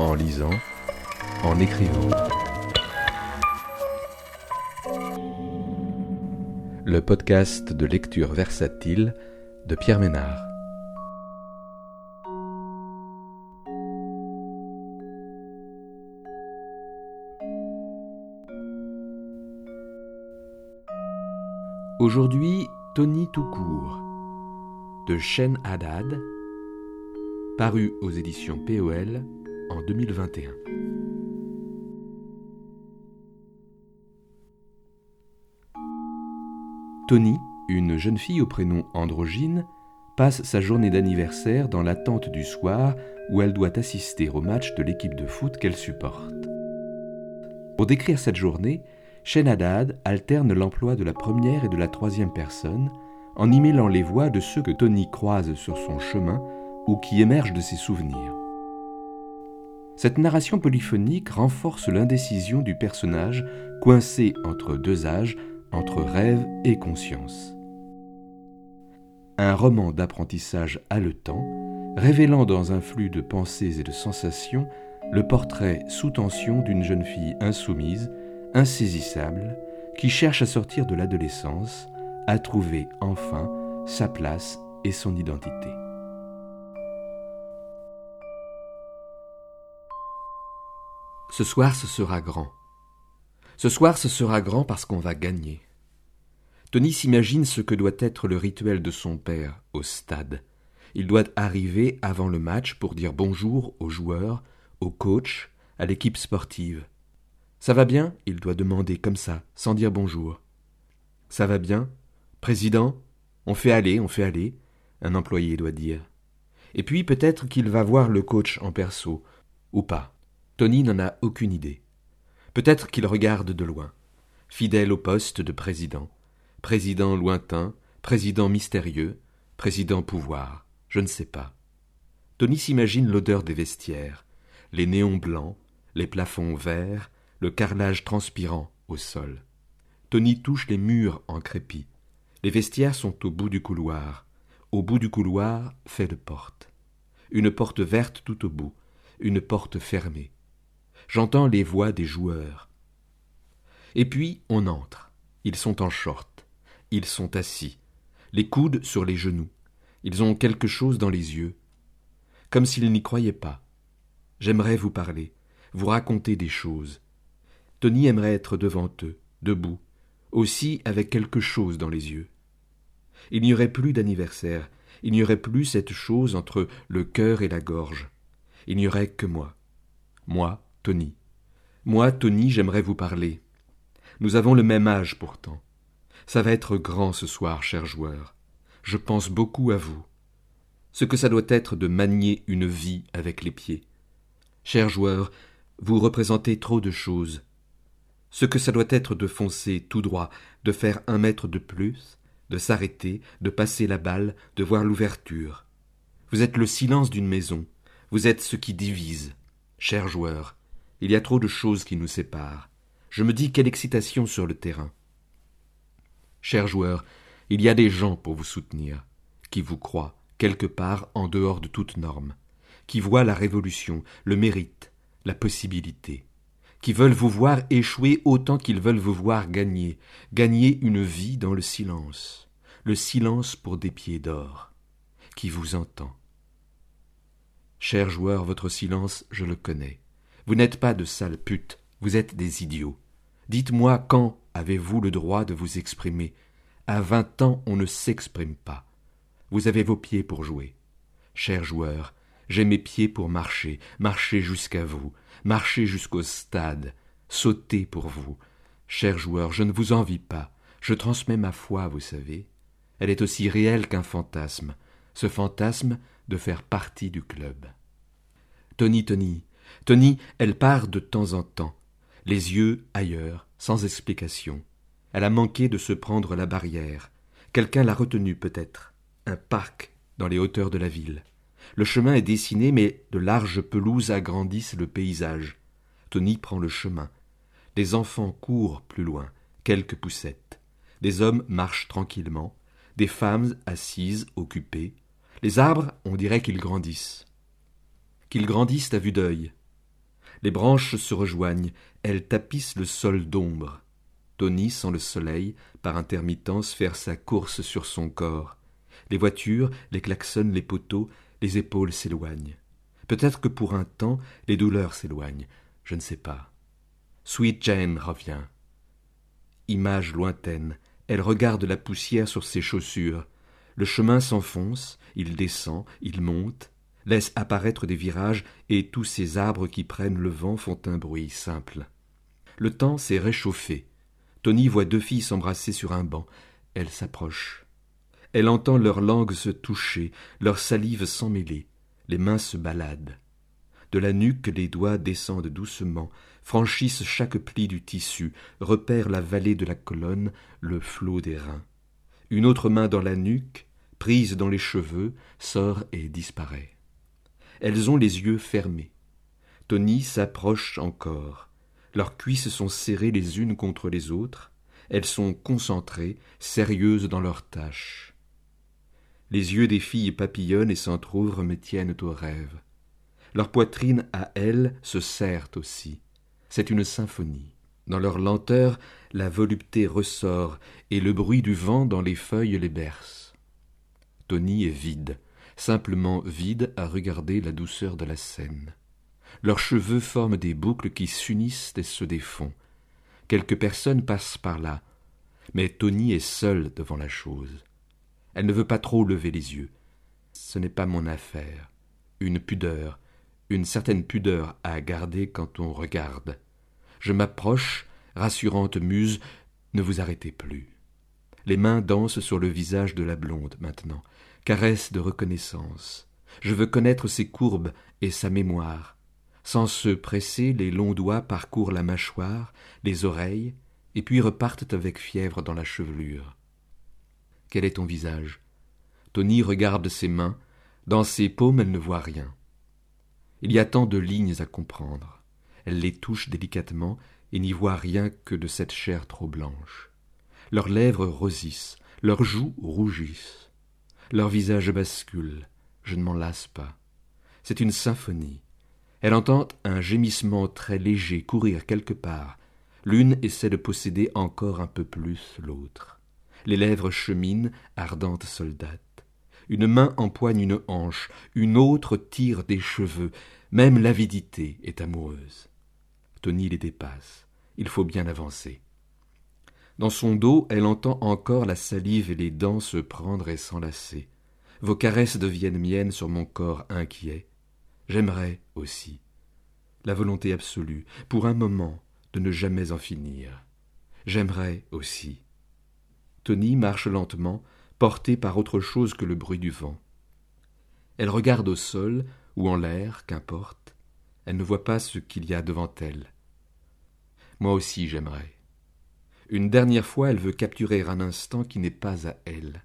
en lisant, en écrivant. Le podcast de lecture versatile de Pierre Ménard. Aujourd'hui, Tony tout court, de Shen Haddad, paru aux éditions POL en 2021. Tony, une jeune fille au prénom androgyne, passe sa journée d'anniversaire dans l'attente du soir où elle doit assister au match de l'équipe de foot qu'elle supporte. Pour décrire cette journée, Shenadad alterne l'emploi de la première et de la troisième personne en y mêlant les voix de ceux que Tony croise sur son chemin ou qui émergent de ses souvenirs. Cette narration polyphonique renforce l'indécision du personnage coincé entre deux âges, entre rêve et conscience. Un roman d'apprentissage haletant, révélant dans un flux de pensées et de sensations le portrait sous tension d'une jeune fille insoumise insaisissable, qui cherche à sortir de l'adolescence, à trouver enfin sa place et son identité. Ce soir, ce sera grand. Ce soir, ce sera grand parce qu'on va gagner. Tony s'imagine ce que doit être le rituel de son père au stade. Il doit arriver avant le match pour dire bonjour aux joueurs, au coach, à l'équipe sportive. Ça va bien? Il doit demander comme ça, sans dire bonjour. Ça va bien? Président? On fait aller, on fait aller, un employé doit dire. Et puis peut-être qu'il va voir le coach en perso, ou pas. Tony n'en a aucune idée. Peut-être qu'il regarde de loin, fidèle au poste de président. Président lointain, président mystérieux, président pouvoir, je ne sais pas. Tony s'imagine l'odeur des vestiaires, les néons blancs, les plafonds verts, le carrelage transpirant au sol. Tony touche les murs en crépi. Les vestiaires sont au bout du couloir. Au bout du couloir, fait de porte. Une porte verte tout au bout, une porte fermée. J'entends les voix des joueurs. Et puis on entre. Ils sont en short. Ils sont assis, les coudes sur les genoux. Ils ont quelque chose dans les yeux. Comme s'ils n'y croyaient pas. J'aimerais vous parler, vous raconter des choses. Tony aimerait être devant eux, debout, aussi avec quelque chose dans les yeux. Il n'y aurait plus d'anniversaire, il n'y aurait plus cette chose entre le cœur et la gorge. Il n'y aurait que moi. Moi, Tony. Moi, Tony, j'aimerais vous parler. Nous avons le même âge pourtant. Ça va être grand ce soir, cher joueur. Je pense beaucoup à vous. Ce que ça doit être de manier une vie avec les pieds. Cher joueur, vous représentez trop de choses ce que ça doit être de foncer tout droit, de faire un mètre de plus, de s'arrêter, de passer la balle, de voir l'ouverture. Vous êtes le silence d'une maison, vous êtes ce qui divise. Cher joueur, il y a trop de choses qui nous séparent. Je me dis quelle excitation sur le terrain. Cher joueur, il y a des gens pour vous soutenir, qui vous croient, quelque part en dehors de toute norme, qui voient la révolution, le mérite, la possibilité qui veulent vous voir échouer autant qu'ils veulent vous voir gagner, gagner une vie dans le silence, le silence pour des pieds d'or, qui vous entend. Cher joueur, votre silence, je le connais. Vous n'êtes pas de sales putes, vous êtes des idiots. Dites-moi quand avez-vous le droit de vous exprimer? À vingt ans, on ne s'exprime pas. Vous avez vos pieds pour jouer. Cher joueur, j'ai mes pieds pour marcher, marcher jusqu'à vous, marcher jusqu'au stade, sauter pour vous. Cher joueur, je ne vous envie pas, je transmets ma foi, vous savez. Elle est aussi réelle qu'un fantasme, ce fantasme de faire partie du club. Tony, Tony, Tony, elle part de temps en temps, les yeux ailleurs, sans explication. Elle a manqué de se prendre la barrière. Quelqu'un l'a retenue peut-être. Un parc dans les hauteurs de la ville. Le chemin est dessiné, mais de larges pelouses agrandissent le paysage. Tony prend le chemin. Des enfants courent plus loin, quelques poussettes. Des hommes marchent tranquillement, des femmes assises, occupées. Les arbres, on dirait qu'ils grandissent. Qu'ils grandissent à vue d'œil. Les branches se rejoignent, elles tapissent le sol d'ombre. Tony sent le soleil, par intermittence, faire sa course sur son corps. Les voitures, les klaxons, les poteaux, les épaules s'éloignent. Peut-être que pour un temps, les douleurs s'éloignent. Je ne sais pas. Sweet Jane revient. Image lointaine, elle regarde la poussière sur ses chaussures. Le chemin s'enfonce, il descend, il monte, laisse apparaître des virages, et tous ces arbres qui prennent le vent font un bruit simple. Le temps s'est réchauffé. Tony voit deux filles s'embrasser sur un banc. Elle s'approche. Elle entend leurs langues se toucher, leur salive s'emmêler. Les mains se baladent. De la nuque, les doigts descendent doucement, franchissent chaque pli du tissu, repèrent la vallée de la colonne, le flot des reins. Une autre main dans la nuque, prise dans les cheveux, sort et disparaît. Elles ont les yeux fermés. Tony s'approche encore. Leurs cuisses sont serrées les unes contre les autres. Elles sont concentrées, sérieuses dans leurs tâches. Les yeux des filles papillonnent et s'entr'ouvrent me tiennent au rêve. Leur poitrine à elles se serrent aussi. C'est une symphonie. Dans leur lenteur, la volupté ressort, et le bruit du vent dans les feuilles les berce. Tony est vide, simplement vide à regarder la douceur de la scène. Leurs cheveux forment des boucles qui s'unissent et se défont. Quelques personnes passent par là, mais Tony est seule devant la chose. Elle ne veut pas trop lever les yeux. Ce n'est pas mon affaire. Une pudeur, une certaine pudeur à garder quand on regarde. Je m'approche, rassurante muse, ne vous arrêtez plus. Les mains dansent sur le visage de la blonde maintenant, caresse de reconnaissance. Je veux connaître ses courbes et sa mémoire. Sans se presser, les longs doigts parcourent la mâchoire, les oreilles, et puis repartent avec fièvre dans la chevelure. Quel est ton visage? Tony regarde ses mains. Dans ses paumes, elle ne voit rien. Il y a tant de lignes à comprendre. Elle les touche délicatement et n'y voit rien que de cette chair trop blanche. Leurs lèvres rosissent, leurs joues rougissent. Leur visage bascule. Je ne m'en lasse pas. C'est une symphonie. Elle entend un gémissement très léger courir quelque part. L'une essaie de posséder encore un peu plus l'autre. Les lèvres cheminent, ardentes soldates. Une main empoigne une hanche, une autre tire des cheveux. Même l'avidité est amoureuse. Tony les dépasse. Il faut bien avancer. Dans son dos, elle entend encore la salive et les dents se prendre et s'enlacer. Vos caresses deviennent miennes sur mon corps inquiet. J'aimerais aussi. La volonté absolue, pour un moment, de ne jamais en finir. J'aimerais aussi. Tony marche lentement, portée par autre chose que le bruit du vent. Elle regarde au sol, ou en l'air, qu'importe. Elle ne voit pas ce qu'il y a devant elle. Moi aussi j'aimerais. Une dernière fois, elle veut capturer un instant qui n'est pas à elle.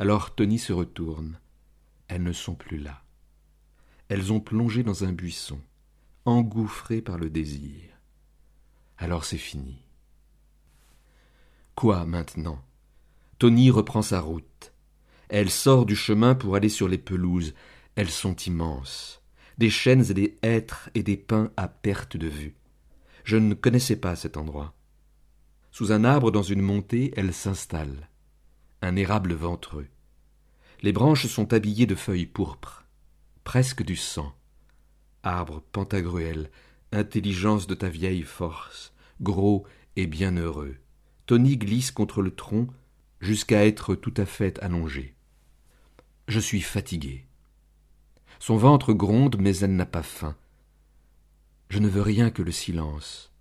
Alors Tony se retourne. Elles ne sont plus là. Elles ont plongé dans un buisson, engouffrées par le désir. Alors c'est fini. Quoi maintenant? Tony reprend sa route. Elle sort du chemin pour aller sur les pelouses. Elles sont immenses. Des chênes et des hêtres et des pins à perte de vue. Je ne connaissais pas cet endroit. Sous un arbre dans une montée, elle s'installe. Un érable ventreux. Les branches sont habillées de feuilles pourpres, presque du sang. Arbre pentagruel, intelligence de ta vieille force, gros et bienheureux. Tony glisse contre le tronc jusqu'à être tout à fait allongée. Je suis fatigué. Son ventre gronde, mais elle n'a pas faim. Je ne veux rien que le silence.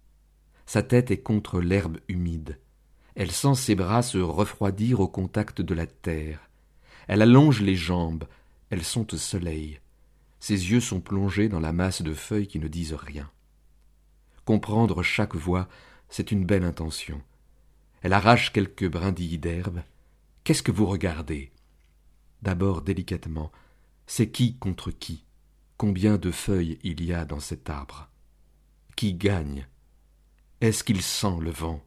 Sa tête est contre l'herbe humide. Elle sent ses bras se refroidir au contact de la terre. Elle allonge les jambes. Elles sont au soleil. Ses yeux sont plongés dans la masse de feuilles qui ne disent rien. Comprendre chaque voix, c'est une belle intention. Elle arrache quelques brindilles d'herbe. Qu'est-ce que vous regardez? D'abord délicatement. C'est qui contre qui? Combien de feuilles il y a dans cet arbre? Qui gagne? Est-ce qu'il sent le vent?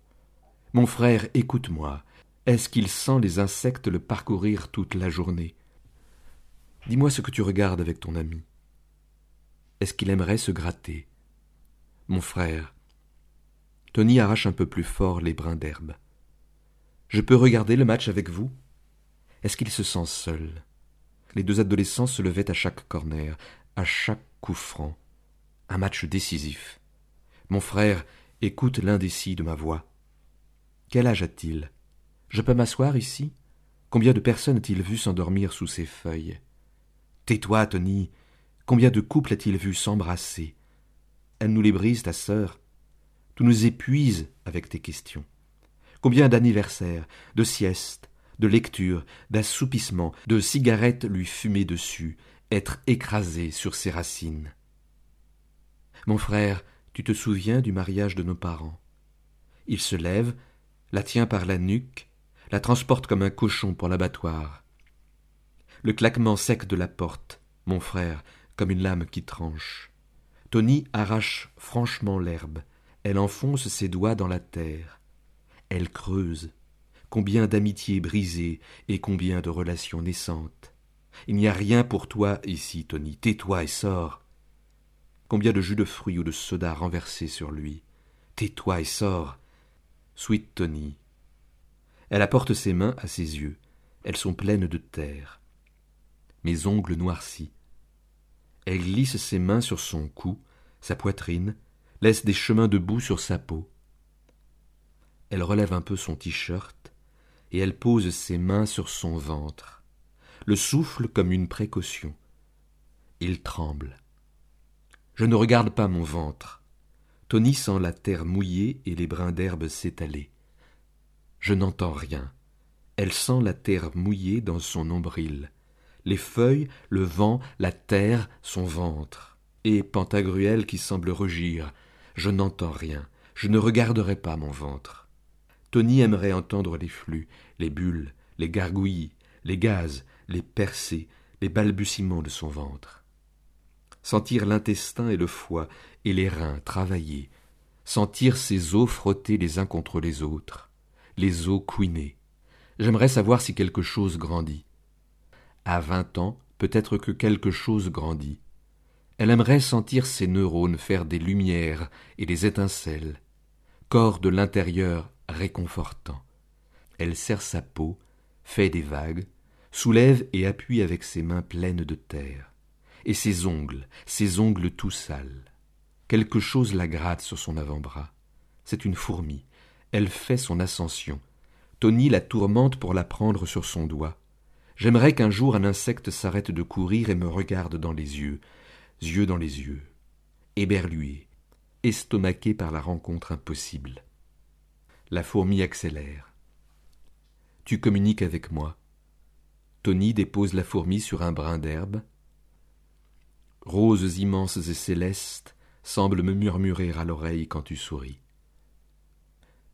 Mon frère, écoute-moi. Est-ce qu'il sent les insectes le parcourir toute la journée? Dis-moi ce que tu regardes avec ton ami. Est-ce qu'il aimerait se gratter? Mon frère. Tony arrache un peu plus fort les brins d'herbe. Je peux regarder le match avec vous? Est-ce qu'il se sent seul? Les deux adolescents se levaient à chaque corner, à chaque coup franc. Un match décisif. Mon frère écoute l'indécis de ma voix. Quel âge a-t-il? Je peux m'asseoir ici? Combien de personnes a-t-il vu s'endormir sous ces feuilles? Tais-toi, Tony. Combien de couples a-t-il vu s'embrasser? Elle nous les brise, ta sœur. Tu nous épuises avec tes questions. Combien d'anniversaires, de siestes, de lectures, d'assoupissements, de cigarettes lui fumer dessus, être écrasé sur ses racines? Mon frère, tu te souviens du mariage de nos parents. Il se lève, la tient par la nuque, la transporte comme un cochon pour l'abattoir. Le claquement sec de la porte, mon frère, comme une lame qui tranche. Tony arrache franchement l'herbe, elle enfonce ses doigts dans la terre. Elle creuse. Combien d'amitiés brisées et combien de relations naissantes. Il n'y a rien pour toi ici, Tony. Tais-toi et sors. Combien de jus de fruits ou de soda renversés sur lui. Tais-toi et sors. Sweet Tony. Elle apporte ses mains à ses yeux. Elles sont pleines de terre. Mes ongles noircis. Elle glisse ses mains sur son cou, sa poitrine, laisse des chemins de boue sur sa peau. Elle relève un peu son t-shirt et elle pose ses mains sur son ventre, le souffle comme une précaution. Il tremble. Je ne regarde pas mon ventre. Tony sent la terre mouillée et les brins d'herbe s'étaler. Je n'entends rien. Elle sent la terre mouillée dans son nombril, les feuilles, le vent, la terre, son ventre. Et Pantagruel qui semble rugir. Je n'entends rien. Je ne regarderai pas mon ventre. Tony aimerait entendre les flux, les bulles, les gargouillis, les gaz, les percées, les balbutiements de son ventre. Sentir l'intestin et le foie et les reins travailler, sentir ses os frotter les uns contre les autres, les os couiner. J'aimerais savoir si quelque chose grandit. À vingt ans, peut-être que quelque chose grandit. Elle aimerait sentir ses neurones faire des lumières et des étincelles, corps de l'intérieur réconfortant. Elle serre sa peau, fait des vagues, soulève et appuie avec ses mains pleines de terre. Et ses ongles, ses ongles tout sales. Quelque chose la gratte sur son avant-bras. C'est une fourmi. Elle fait son ascension. Tony la tourmente pour la prendre sur son doigt. J'aimerais qu'un jour un insecte s'arrête de courir et me regarde dans les yeux, yeux dans les yeux, éberlué, estomaqué par la rencontre impossible. La fourmi accélère. Tu communiques avec moi. Tony dépose la fourmi sur un brin d'herbe. Roses immenses et célestes semblent me murmurer à l'oreille quand tu souris.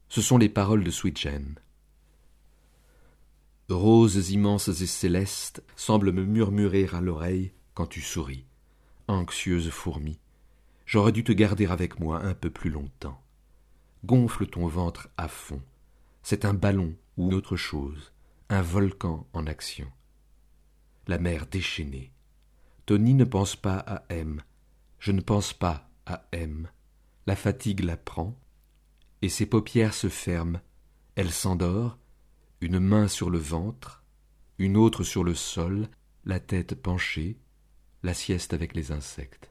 Ce sont les paroles de Sweet Jane. Roses immenses et célestes semblent me murmurer à l'oreille quand tu souris. Anxieuse fourmi, j'aurais dû te garder avec moi un peu plus longtemps gonfle ton ventre à fond. C'est un ballon ou autre chose, un volcan en action. La mer déchaînée. Tony ne pense pas à M. Je ne pense pas à M. La fatigue la prend, et ses paupières se ferment. Elle s'endort, une main sur le ventre, une autre sur le sol, la tête penchée, la sieste avec les insectes.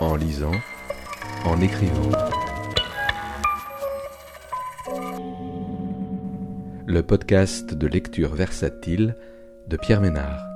en lisant, en écrivant. Le podcast de lecture versatile de Pierre Ménard.